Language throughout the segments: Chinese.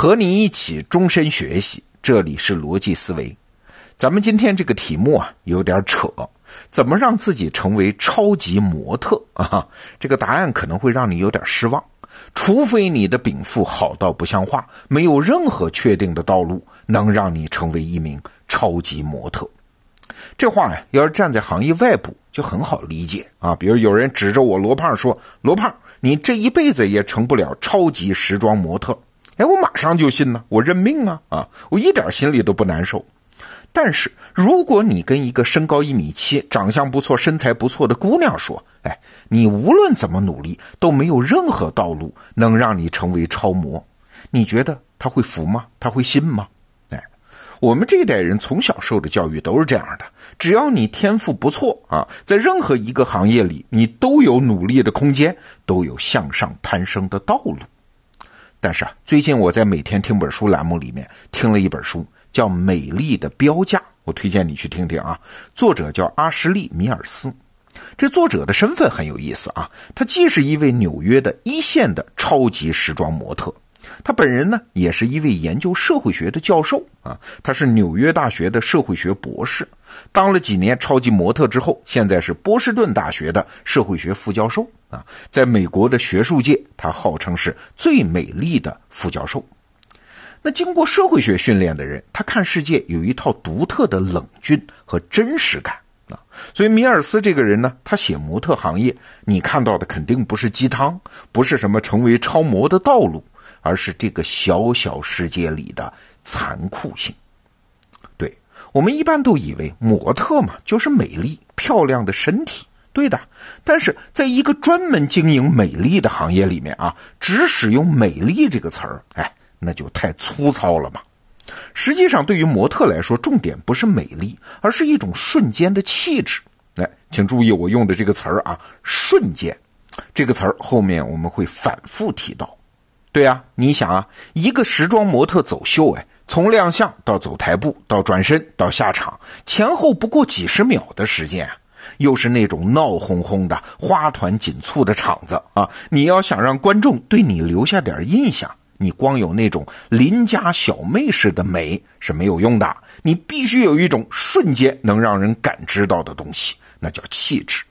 和你一起终身学习，这里是逻辑思维。咱们今天这个题目啊，有点扯。怎么让自己成为超级模特啊？这个答案可能会让你有点失望。除非你的禀赋好到不像话，没有任何确定的道路能让你成为一名超级模特。这话呀，要是站在行业外部就很好理解啊。比如有人指着我罗胖说：“罗胖，你这一辈子也成不了超级时装模特。”哎，我马上就信了，我认命啊！啊，我一点心里都不难受。但是，如果你跟一个身高一米七、长相不错、身材不错的姑娘说：“哎，你无论怎么努力，都没有任何道路能让你成为超模。”你觉得她会服吗？她会信吗？哎，我们这一代人从小受的教育都是这样的：只要你天赋不错啊，在任何一个行业里，你都有努力的空间，都有向上攀升的道路。但是啊，最近我在每天听本书栏目里面听了一本书，叫《美丽的标价》，我推荐你去听听啊。作者叫阿什利·米尔斯，这作者的身份很有意思啊，他既是一位纽约的一线的超级时装模特。他本人呢，也是一位研究社会学的教授啊，他是纽约大学的社会学博士，当了几年超级模特之后，现在是波士顿大学的社会学副教授啊，在美国的学术界，他号称是最美丽的副教授。那经过社会学训练的人，他看世界有一套独特的冷峻和真实感啊，所以米尔斯这个人呢，他写模特行业，你看到的肯定不是鸡汤，不是什么成为超模的道路。而是这个小小世界里的残酷性。对我们一般都以为模特嘛就是美丽漂亮的身体，对的。但是在一个专门经营美丽的行业里面啊，只使用“美丽”这个词儿，哎，那就太粗糙了嘛。实际上，对于模特来说，重点不是美丽，而是一种瞬间的气质。哎，请注意我用的这个词儿啊，“瞬间”这个词儿后面我们会反复提到。对啊，你想啊，一个时装模特走秀，哎，从亮相到走台步，到转身，到下场，前后不过几十秒的时间啊，又是那种闹哄哄的、花团锦簇的场子啊，你要想让观众对你留下点印象，你光有那种邻家小妹似的美是没有用的，你必须有一种瞬间能让人感知到的东西，那叫气质。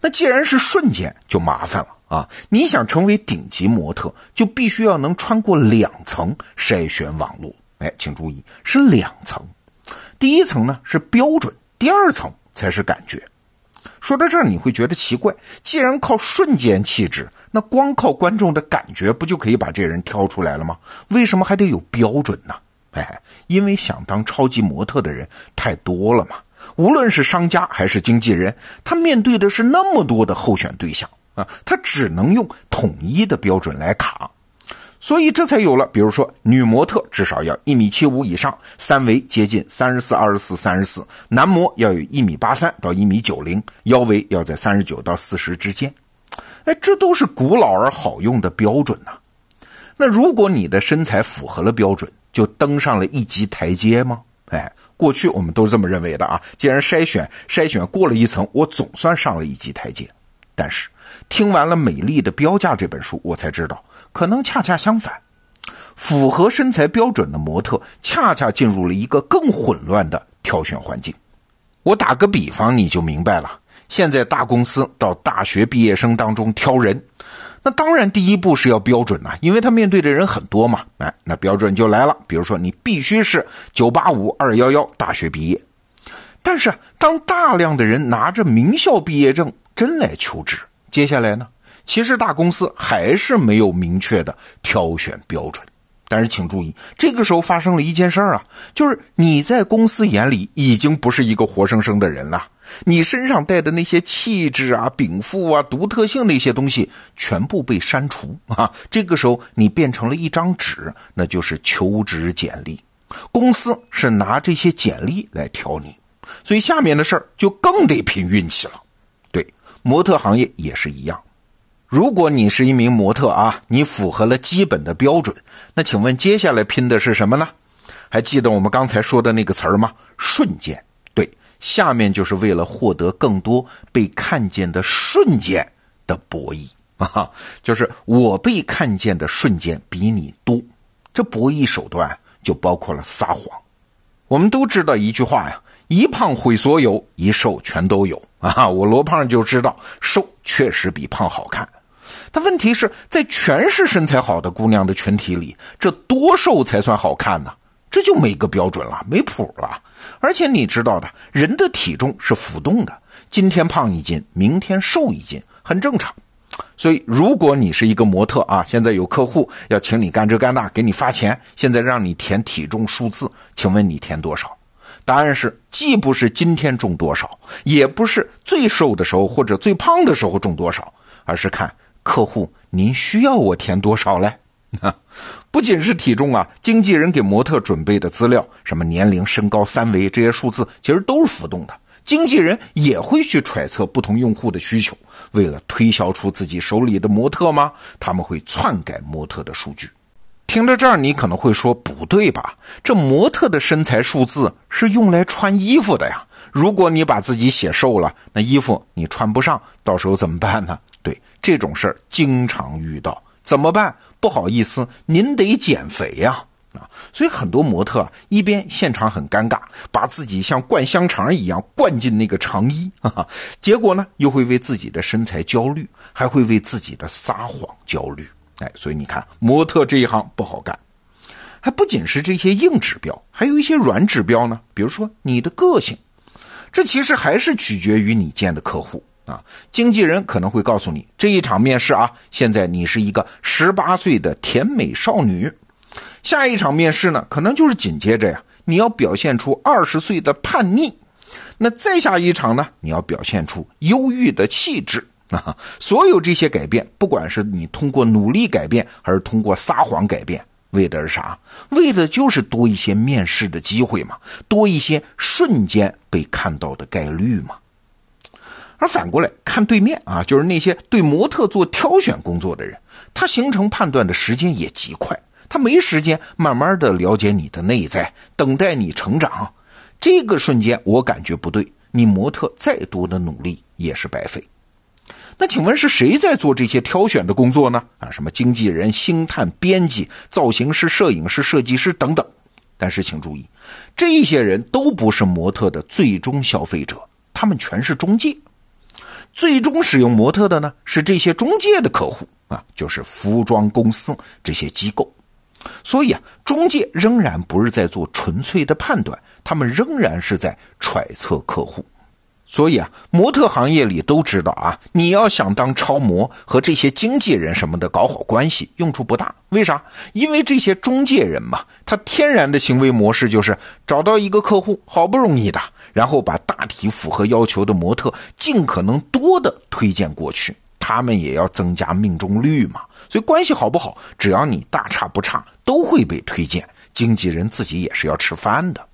那既然是瞬间，就麻烦了。啊，你想成为顶级模特，就必须要能穿过两层筛选网络。哎，请注意，是两层。第一层呢是标准，第二层才是感觉。说到这儿，你会觉得奇怪，既然靠瞬间气质，那光靠观众的感觉不就可以把这人挑出来了吗？为什么还得有标准呢？哎，因为想当超级模特的人太多了嘛。无论是商家还是经纪人，他面对的是那么多的候选对象。啊，他只能用统一的标准来卡，所以这才有了，比如说女模特至少要一米七五以上，三围接近三十四、二十四、三十四；男模要有一米八三到一米九零，腰围要在三十九到四十之间。哎，这都是古老而好用的标准呐。那如果你的身材符合了标准，就登上了一级台阶吗？哎，过去我们都是这么认为的啊。既然筛选筛选过了一层，我总算上了一级台阶。但是。听完了《美丽的标价》这本书，我才知道，可能恰恰相反，符合身材标准的模特，恰恰进入了一个更混乱的挑选环境。我打个比方，你就明白了。现在大公司到大学毕业生当中挑人，那当然第一步是要标准呐，因为他面对的人很多嘛。哎，那标准就来了，比如说你必须是985、211大学毕业。但是当大量的人拿着名校毕业证真来求职，接下来呢？其实大公司还是没有明确的挑选标准，但是请注意，这个时候发生了一件事儿啊，就是你在公司眼里已经不是一个活生生的人了，你身上带的那些气质啊、禀赋啊、独特性那些东西全部被删除啊。这个时候你变成了一张纸，那就是求职简历，公司是拿这些简历来挑你，所以下面的事儿就更得凭运气了。模特行业也是一样，如果你是一名模特啊，你符合了基本的标准，那请问接下来拼的是什么呢？还记得我们刚才说的那个词儿吗？瞬间。对，下面就是为了获得更多被看见的瞬间的博弈啊，就是我被看见的瞬间比你多，这博弈手段就包括了撒谎。我们都知道一句话呀：“一胖毁所有，一瘦全都有。”啊，我罗胖就知道瘦确实比胖好看。但问题是在全是身材好的姑娘的群体里，这多瘦才算好看呢？这就没个标准了，没谱了。而且你知道的，人的体重是浮动的，今天胖一斤，明天瘦一斤，很正常。所以，如果你是一个模特啊，现在有客户要请你干这干那，给你发钱，现在让你填体重数字，请问你填多少？答案是，既不是今天重多少，也不是最瘦的时候或者最胖的时候重多少，而是看客户您需要我填多少嘞？啊，不仅是体重啊，经纪人给模特准备的资料，什么年龄、身高、三围这些数字，其实都是浮动的。经纪人也会去揣测不同用户的需求，为了推销出自己手里的模特吗？他们会篡改模特的数据。听到这儿，你可能会说不对吧？这模特的身材数字是用来穿衣服的呀。如果你把自己写瘦了，那衣服你穿不上，到时候怎么办呢？对，这种事儿经常遇到。怎么办？不好意思，您得减肥呀！啊，所以很多模特一边现场很尴尬，把自己像灌香肠一样灌进那个长衣，哈哈，结果呢又会为自己的身材焦虑，还会为自己的撒谎焦虑。哎，所以你看，模特这一行不好干。还不仅是这些硬指标，还有一些软指标呢，比如说你的个性，这其实还是取决于你见的客户。啊，经纪人可能会告诉你，这一场面试啊，现在你是一个十八岁的甜美少女；下一场面试呢，可能就是紧接着呀，你要表现出二十岁的叛逆；那再下一场呢，你要表现出忧郁的气质啊。所有这些改变，不管是你通过努力改变，还是通过撒谎改变，为的是啥？为的就是多一些面试的机会嘛，多一些瞬间被看到的概率嘛。而反过来看对面啊，就是那些对模特做挑选工作的人，他形成判断的时间也极快，他没时间慢慢的了解你的内在，等待你成长。这个瞬间我感觉不对，你模特再多的努力也是白费。那请问是谁在做这些挑选的工作呢？啊，什么经纪人、星探、编辑、造型师、摄影师、设计师等等。但是请注意，这些人都不是模特的最终消费者，他们全是中介。最终使用模特的呢，是这些中介的客户啊，就是服装公司这些机构。所以啊，中介仍然不是在做纯粹的判断，他们仍然是在揣测客户。所以啊，模特行业里都知道啊，你要想当超模和这些经纪人什么的搞好关系，用处不大。为啥？因为这些中介人嘛，他天然的行为模式就是找到一个客户，好不容易的。然后把大体符合要求的模特尽可能多的推荐过去，他们也要增加命中率嘛。所以关系好不好，只要你大差不差，都会被推荐。经纪人自己也是要吃饭的。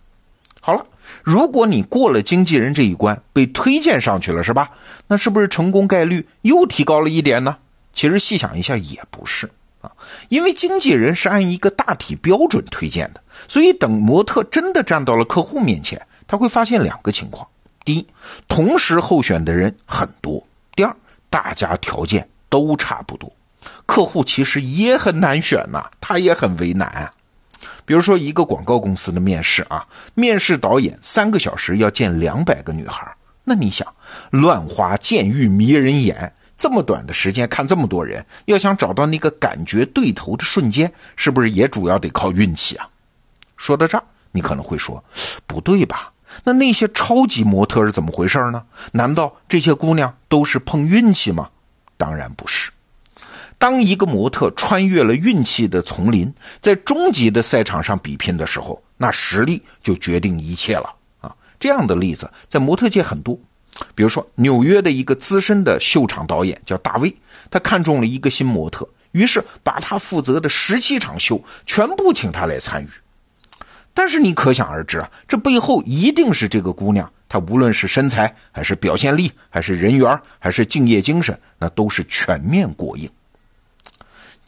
好了，如果你过了经纪人这一关，被推荐上去了，是吧？那是不是成功概率又提高了一点呢？其实细想一下也不是啊，因为经纪人是按一个大体标准推荐的，所以等模特真的站到了客户面前。他会发现两个情况：第一，同时候选的人很多；第二，大家条件都差不多，客户其实也很难选呐，他也很为难啊。比如说一个广告公司的面试啊，面试导演三个小时要见两百个女孩，那你想，乱花渐欲迷人眼，这么短的时间看这么多人，要想找到那个感觉对头的瞬间，是不是也主要得靠运气啊？说到这儿，你可能会说，不对吧？那那些超级模特是怎么回事呢？难道这些姑娘都是碰运气吗？当然不是。当一个模特穿越了运气的丛林，在终极的赛场上比拼的时候，那实力就决定一切了啊！这样的例子在模特界很多。比如说，纽约的一个资深的秀场导演叫大卫，他看中了一个新模特，于是把他负责的十七场秀全部请他来参与。但是你可想而知啊，这背后一定是这个姑娘，她无论是身材，还是表现力，还是人缘，还是敬业精神，那都是全面过硬。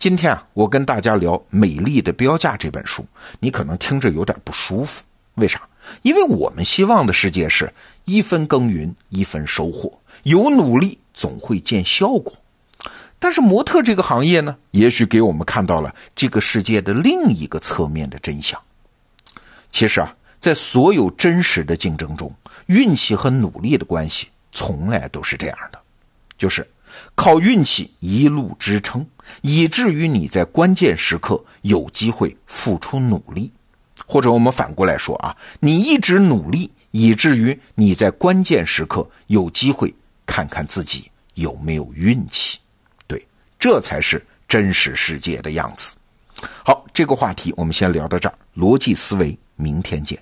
今天啊，我跟大家聊《美丽的标价》这本书，你可能听着有点不舒服，为啥？因为我们希望的世界是一分耕耘一分收获，有努力总会见效果。但是模特这个行业呢，也许给我们看到了这个世界的另一个侧面的真相。其实啊，在所有真实的竞争中，运气和努力的关系从来都是这样的，就是靠运气一路支撑，以至于你在关键时刻有机会付出努力，或者我们反过来说啊，你一直努力，以至于你在关键时刻有机会看看自己有没有运气。对，这才是真实世界的样子。好，这个话题我们先聊到这儿，逻辑思维。明天见。